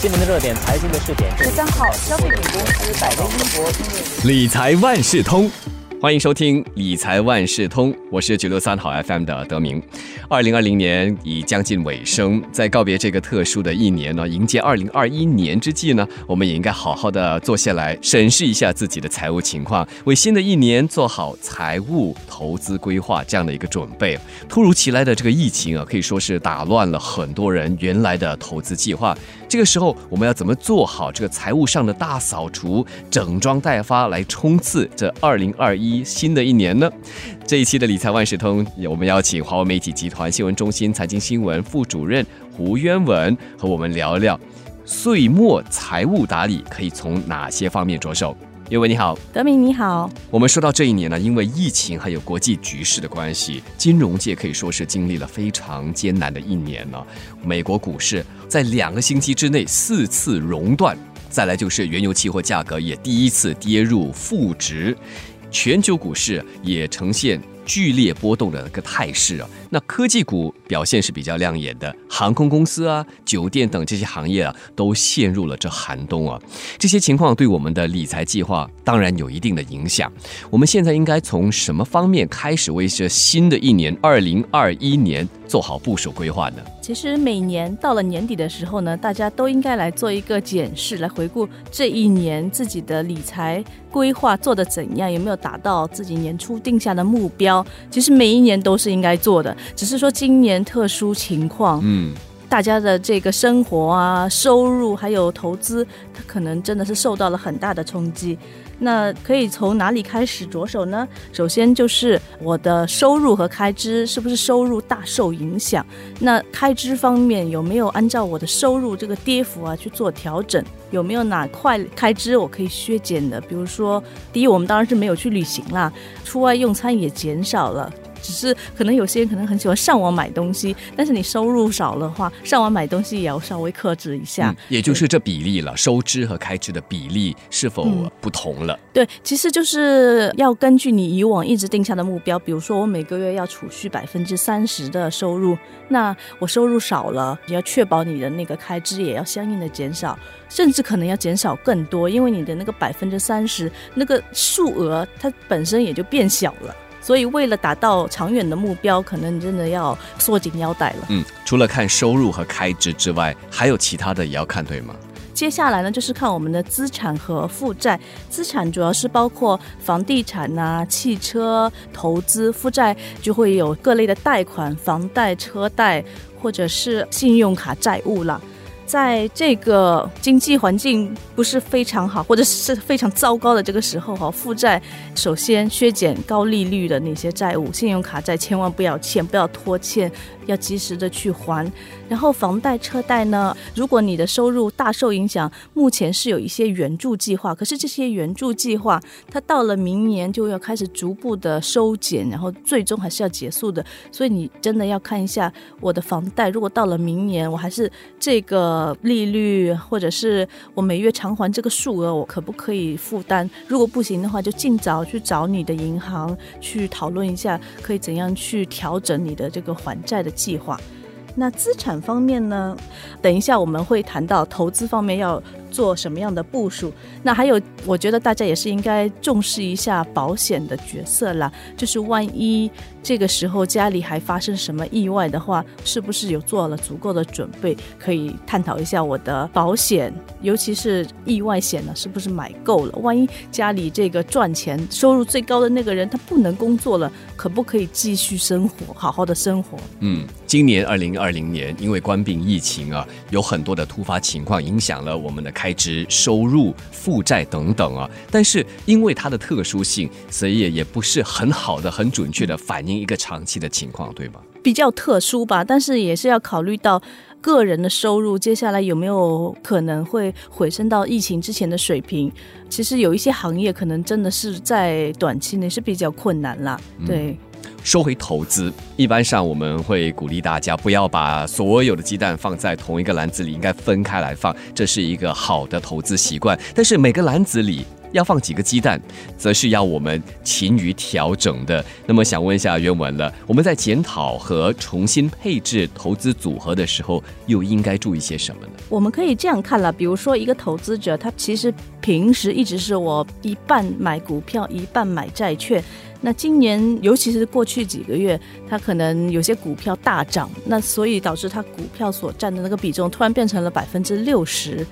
新闻的热点，财经的视点。十三号，消费品公司百威英博理财万事通。欢迎收听理财万事通，我是九六三好 FM 的德明。二零二零年已将近尾声，在告别这个特殊的一年呢，迎接二零二一年之际呢，我们也应该好好的坐下来审视一下自己的财务情况，为新的一年做好财务投资规划这样的一个准备。突如其来的这个疫情啊，可以说是打乱了很多人原来的投资计划。这个时候，我们要怎么做好这个财务上的大扫除，整装待发，来冲刺这二零二一？新的一年呢，这一期的理财万事通，我们邀请华为媒体集团新闻中心财经新闻副主任胡渊文和我们聊聊岁末财务打理可以从哪些方面着手。渊文你好，德明你好。我们说到这一年呢，因为疫情还有国际局势的关系，金融界可以说是经历了非常艰难的一年呢。美国股市在两个星期之内四次熔断，再来就是原油期货价格也第一次跌入负值。全球股市也呈现剧烈波动的一个态势啊。那科技股表现是比较亮眼的，航空公司啊、酒店等这些行业啊，都陷入了这寒冬啊。这些情况对我们的理财计划当然有一定的影响。我们现在应该从什么方面开始为这新的一年二零二一年做好部署规划呢？其实每年到了年底的时候呢，大家都应该来做一个检视，来回顾这一年自己的理财规划做的怎样，有没有达到自己年初定下的目标。其实每一年都是应该做的。只是说今年特殊情况，嗯，大家的这个生活啊、收入还有投资，它可能真的是受到了很大的冲击。那可以从哪里开始着手呢？首先就是我的收入和开支是不是收入大受影响？那开支方面有没有按照我的收入这个跌幅啊去做调整？有没有哪块开支我可以削减的？比如说，第一，我们当然是没有去旅行啦，出外用餐也减少了。只是可能有些人可能很喜欢上网买东西，但是你收入少的话，上网买东西也要稍微克制一下。也就是这比例了，收支和开支的比例是否不同了？对，其实就是要根据你以往一直定下的目标，比如说我每个月要储蓄百分之三十的收入，那我收入少了，你要确保你的那个开支也要相应的减少，甚至可能要减少更多，因为你的那个百分之三十那个数额它本身也就变小了。所以，为了达到长远的目标，可能你真的要缩紧腰带了。嗯，除了看收入和开支之外，还有其他的也要看，对吗？接下来呢，就是看我们的资产和负债。资产主要是包括房地产呐、汽车投资；负债就会有各类的贷款、房贷、车贷，或者是信用卡债务了。在这个经济环境不是非常好，或者是非常糟糕的这个时候哈，负债首先削减高利率的那些债务，信用卡债千万不要欠，不要拖欠。要及时的去还，然后房贷、车贷呢？如果你的收入大受影响，目前是有一些援助计划，可是这些援助计划，它到了明年就要开始逐步的收减，然后最终还是要结束的。所以你真的要看一下我的房贷，如果到了明年我还是这个利率，或者是我每月偿还这个数额，我可不可以负担？如果不行的话，就尽早去找你的银行去讨论一下，可以怎样去调整你的这个还债的。计划，那资产方面呢？等一下我们会谈到投资方面要。做什么样的部署？那还有，我觉得大家也是应该重视一下保险的角色啦。就是万一这个时候家里还发生什么意外的话，是不是有做了足够的准备？可以探讨一下我的保险，尤其是意外险呢，是不是买够了？万一家里这个赚钱收入最高的那个人他不能工作了，可不可以继续生活，好好的生活？嗯，今年二零二零年因为关闭疫情啊，有很多的突发情况影响了我们的。开支、收入、负债等等啊，但是因为它的特殊性，所以也也不是很好的、很准确的反映一个长期的情况，对吧？比较特殊吧，但是也是要考虑到个人的收入，接下来有没有可能会回升到疫情之前的水平？其实有一些行业可能真的是在短期内是比较困难啦。对。说回投资，一般上我们会鼓励大家不要把所有的鸡蛋放在同一个篮子里，应该分开来放，这是一个好的投资习惯。但是每个篮子里。要放几个鸡蛋，则是要我们勤于调整的。那么想问一下原文了，我们在检讨和重新配置投资组合的时候，又应该注意些什么呢？我们可以这样看了，比如说一个投资者，他其实平时一直是我一半买股票，一半买债券。那今年，尤其是过去几个月，它可能有些股票大涨，那所以导致他股票所占的那个比重突然变成了百分之六十。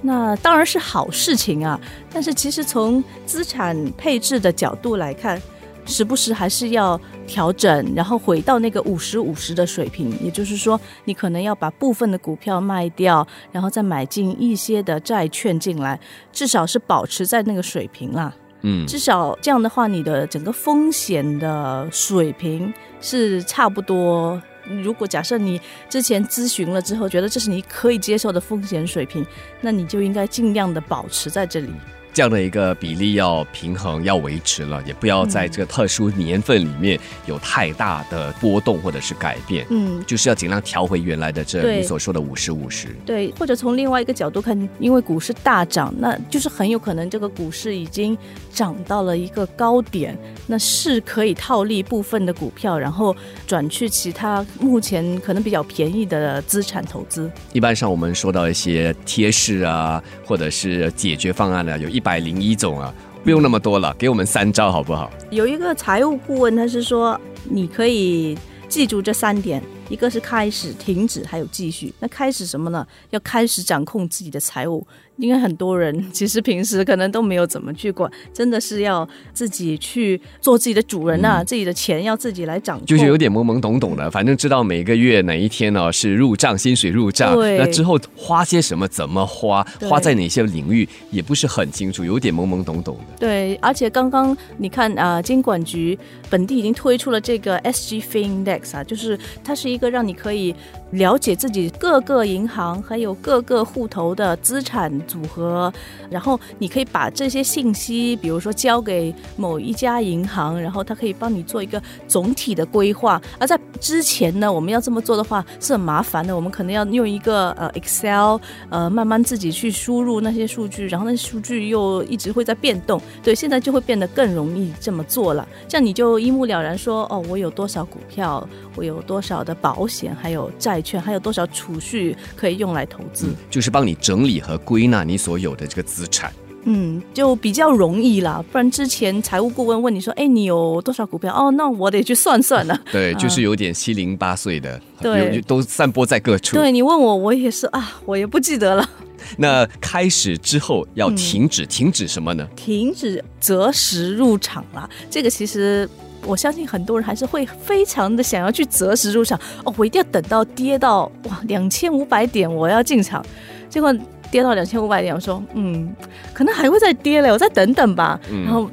那当然是好事情啊，但是其实从资产配置的角度来看，时不时还是要调整，然后回到那个五十五十的水平。也就是说，你可能要把部分的股票卖掉，然后再买进一些的债券进来，至少是保持在那个水平啦。嗯，至少这样的话，你的整个风险的水平是差不多。如果假设你之前咨询了之后，觉得这是你可以接受的风险水平，那你就应该尽量的保持在这里。这样的一个比例要平衡，要维持了，也不要在这个特殊年份里面有太大的波动或者是改变。嗯，就是要尽量调回原来的这你所说的五十五十。对，或者从另外一个角度看，因为股市大涨，那就是很有可能这个股市已经涨到了一个高点，那是可以套利部分的股票，然后转去其他目前可能比较便宜的资产投资。一般上我们说到一些贴士啊，或者是解决方案呢，有一。百零一种啊，不用那么多了，给我们三招好不好？有一个财务顾问，他是说你可以记住这三点。一个是开始、停止，还有继续。那开始什么呢？要开始掌控自己的财务。因为很多人其实平时可能都没有怎么去管，真的是要自己去做自己的主人呐。自己的钱要自己来掌控，就是有点懵懵懂懂的。反正知道每个月哪一天呢是入账，薪水入账。那之后花些什么，怎么花，花在哪些领域，也不是很清楚，有点懵懵懂懂的。对，而且刚刚你看啊，监管局本地已经推出了这个 SG Findex 啊，就是它是一。一个让你可以了解自己各个银行还有各个户头的资产组合，然后你可以把这些信息，比如说交给某一家银行，然后他可以帮你做一个总体的规划。而在之前呢，我们要这么做的话是很麻烦的，我们可能要用一个呃 Excel，呃慢慢自己去输入那些数据，然后那些数据又一直会在变动。对，现在就会变得更容易这么做了，这样你就一目了然说哦，我有多少股票，我有多少的保。险还有债券，还有多少储蓄可以用来投资？就是帮你整理和归纳你所有的这个资产。嗯，就比较容易啦。不然之前财务顾问问你说：“哎，你有多少股票？”哦，那我得去算算了。对，就是有点七零八碎的，对，都散播在各处。对你问我，我也是啊，我也不记得了。那开始之后要停止，停止什么呢？停止择时入场了。这个其实。我相信很多人还是会非常的想要去择时入场哦，我一定要等到跌到哇两千五百点我要进场，结果跌到两千五百点，我说嗯，可能还会再跌嘞，我再等等吧，然后。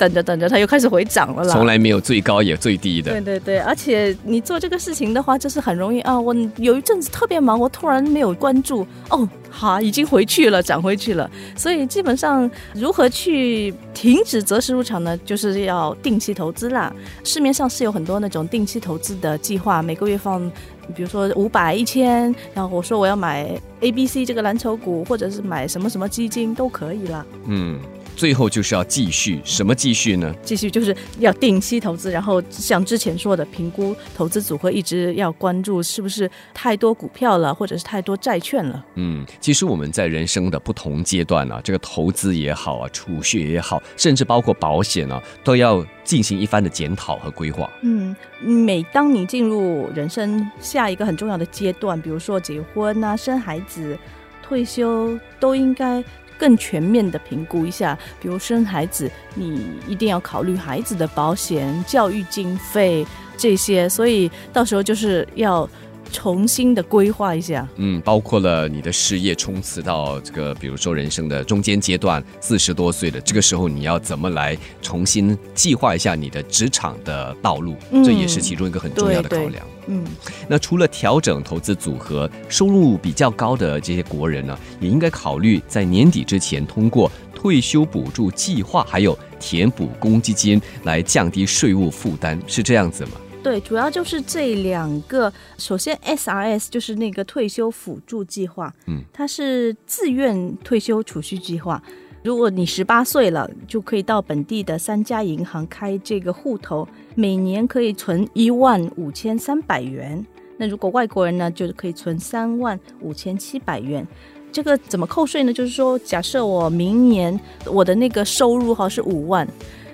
等着等着，它又开始回涨了啦。从来没有最高也最低的。对对对，而且你做这个事情的话，就是很容易啊。我有一阵子特别忙，我突然没有关注，哦，好，已经回去了，涨回去了。所以基本上，如何去停止择时入场呢？就是要定期投资啦。市面上是有很多那种定期投资的计划，每个月放，比如说五百、一千，然后我说我要买 A、B、C 这个蓝筹股，或者是买什么什么基金都可以了。嗯。最后就是要继续，什么继续呢？继续就是要定期投资，然后像之前说的，评估投资组合，一直要关注是不是太多股票了，或者是太多债券了。嗯，其实我们在人生的不同阶段啊，这个投资也好啊，储蓄也好，甚至包括保险啊，都要进行一番的检讨和规划。嗯，每当你进入人生下一个很重要的阶段，比如说结婚啊、生孩子、退休，都应该。更全面的评估一下，比如生孩子，你一定要考虑孩子的保险、教育经费这些，所以到时候就是要。重新的规划一下，嗯，包括了你的事业冲刺到这个，比如说人生的中间阶段，四十多岁的这个时候，你要怎么来重新计划一下你的职场的道路？这也是其中一个很重要的考量。嗯，那除了调整投资组合，收入比较高的这些国人呢，也应该考虑在年底之前通过。退休补助计划还有填补公积金来降低税务负担，是这样子吗？对，主要就是这两个。首先，SRS 就是那个退休辅助计划，嗯，它是自愿退休储蓄计划。如果你十八岁了，就可以到本地的三家银行开这个户头，每年可以存一万五千三百元。那如果外国人呢，就可以存三万五千七百元。这个怎么扣税呢？就是说，假设我明年我的那个收入哈是五万，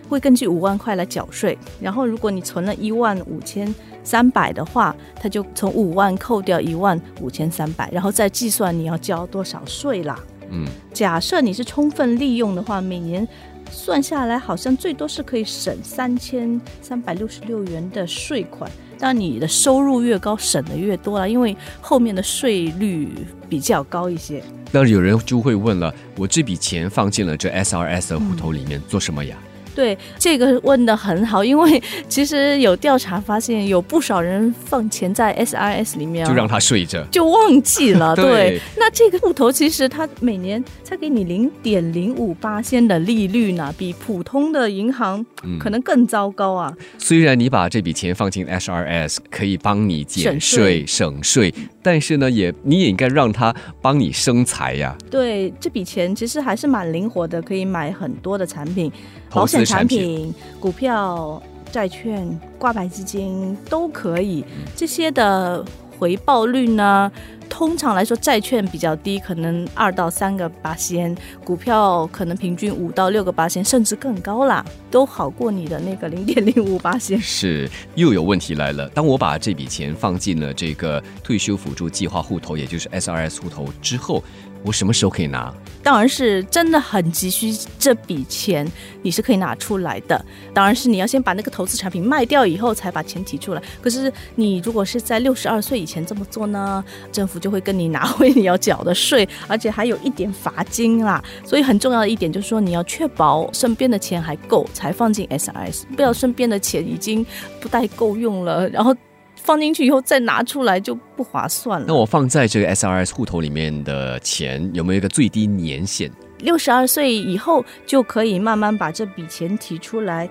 会根据五万块来缴税。然后，如果你存了一万五千三百的话，他就从五万扣掉一万五千三百，然后再计算你要交多少税啦。嗯，假设你是充分利用的话，每年算下来好像最多是可以省三千三百六十六元的税款。当你的收入越高，省的越多了，因为后面的税率比较高一些。那有人就会问了，我这笔钱放进了这 SRS 的户头里面做什么呀？对这个问的很好，因为其实有调查发现，有不少人放钱在 SRS 里面，就让他睡着，就忘记了。对，那这个户头其实它每年才给你零点零五八仙的利率呢，比普通的银行可能更糟糕啊。虽然你把这笔钱放进 SRS 可以帮你减税省税，但是呢，也你也应该让他帮你生财呀。对，这笔钱其实还是蛮灵活的，可以买很多的产品。保险产品、股票、债券、挂牌基金都可以。这些的回报率呢，通常来说，债券比较低，可能二到三个八仙；股票可能平均五到六个八仙，甚至更高啦，都好过你的那个零点零五八仙。是，又有问题来了。当我把这笔钱放进了这个退休辅助计划户头，也就是 SRS 户头之后。我什么时候可以拿？当然是真的很急需这笔钱，你是可以拿出来的。当然是你要先把那个投资产品卖掉以后，才把钱提出来。可是你如果是在六十二岁以前这么做呢，政府就会跟你拿回你要缴的税，而且还有一点罚金啦。所以很重要的一点就是说，你要确保身边的钱还够，才放进 SRS，不要身边的钱已经不太够用了，然后。放进去以后再拿出来就不划算了。那我放在这个 SRS 户头里面的钱有没有一个最低年限？六十二岁以后就可以慢慢把这笔钱提出来。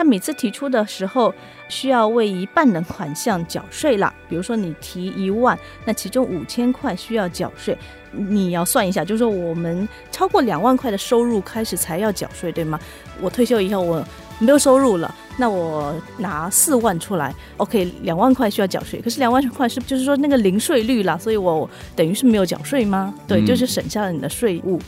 他每次提出的时候需要为一半的款项缴税了。比如说你提一万，那其中五千块需要缴税。你要算一下，就是说我们超过两万块的收入开始才要缴税，对吗？我退休以后我。没有收入了，那我拿四万出来，OK，两万块需要缴税，可是两万块是就是说那个零税率啦，所以我等于是没有缴税吗？对，就是省下了你的税务。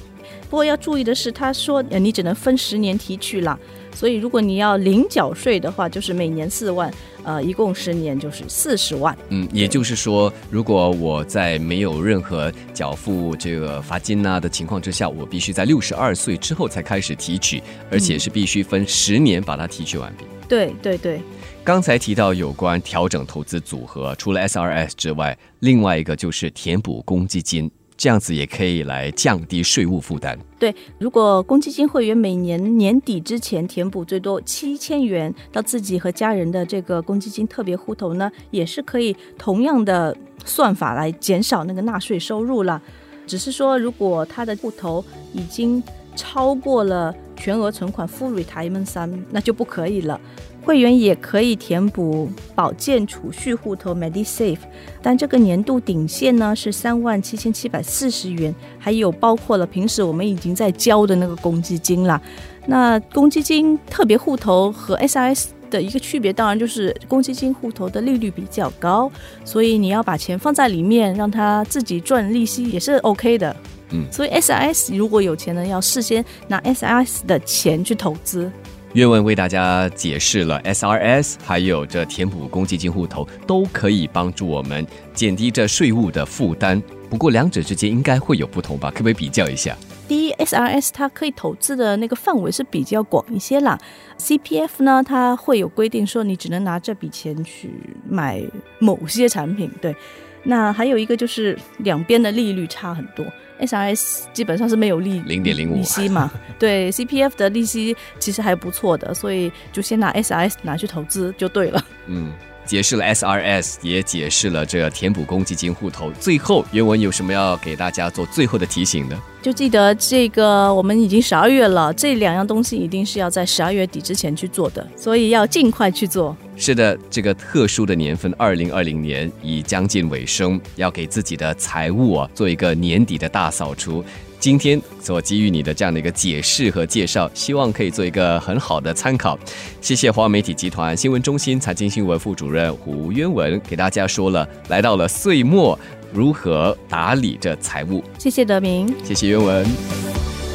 不过要注意的是，他说你只能分十年提取啦。所以，如果你要零缴税的话，就是每年四万，呃，一共十年就是四十万。嗯，也就是说，如果我在没有任何缴付这个罚金啊的情况之下，我必须在六十二岁之后才开始提取，而且是必须分十年把它提取完毕。对对对。刚才提到有关调整投资组合，除了 SRS 之外，另外一个就是填补公积金。这样子也可以来降低税务负担。对，如果公积金会员每年年底之前填补最多七千元到自己和家人的这个公积金特别户头呢，也是可以同样的算法来减少那个纳税收入了。只是说，如果他的户头已经超过了全额存款 （full retirement 三那就不可以了。会员也可以填补保健储蓄户头 （MediSave），但这个年度顶线呢是三万七千七百四十元，还有包括了平时我们已经在交的那个公积金啦。那公积金特别户头和 SRS 的一个区别，当然就是公积金户头的利率比较高，所以你要把钱放在里面，让它自己赚利息也是 OK 的。嗯，所以 SRS 如果有钱呢，要事先拿 SRS 的钱去投资。岳文为大家解释了 SRS，还有这填补公积金户头都可以帮助我们减低这税务的负担。不过两者之间应该会有不同吧？可不可以比较一下？第一，SRS 它可以投资的那个范围是比较广一些啦。CPF 呢，它会有规定说你只能拿这笔钱去买某些产品。对，那还有一个就是两边的利率差很多。SRS 基本上是没有利零点零五利息嘛，对 CPF 的利息其实还不错的，所以就先拿 SRS 拿去投资就对了。嗯，解释了 SRS，也解释了这填补公积金户头。最后，原文有什么要给大家做最后的提醒呢？就记得这个，我们已经十二月了，这两样东西一定是要在十二月底之前去做的，所以要尽快去做。是的，这个特殊的年份，二零二零年已将近尾声，要给自己的财务啊做一个年底的大扫除。今天所给予你的这样的一个解释和介绍，希望可以做一个很好的参考。谢谢华媒体集团新闻中心财经新闻副主任胡渊文给大家说了，来到了岁末。如何打理这财务？谢谢德明，谢谢渊文。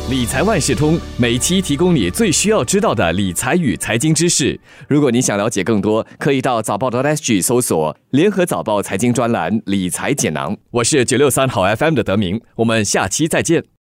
理财万事通每期提供你最需要知道的理财与财经知识。如果你想了解更多，可以到早报的 SG 搜索“联合早报财经专栏理财解囊”。我是九六三好 FM 的德明，我们下期再见。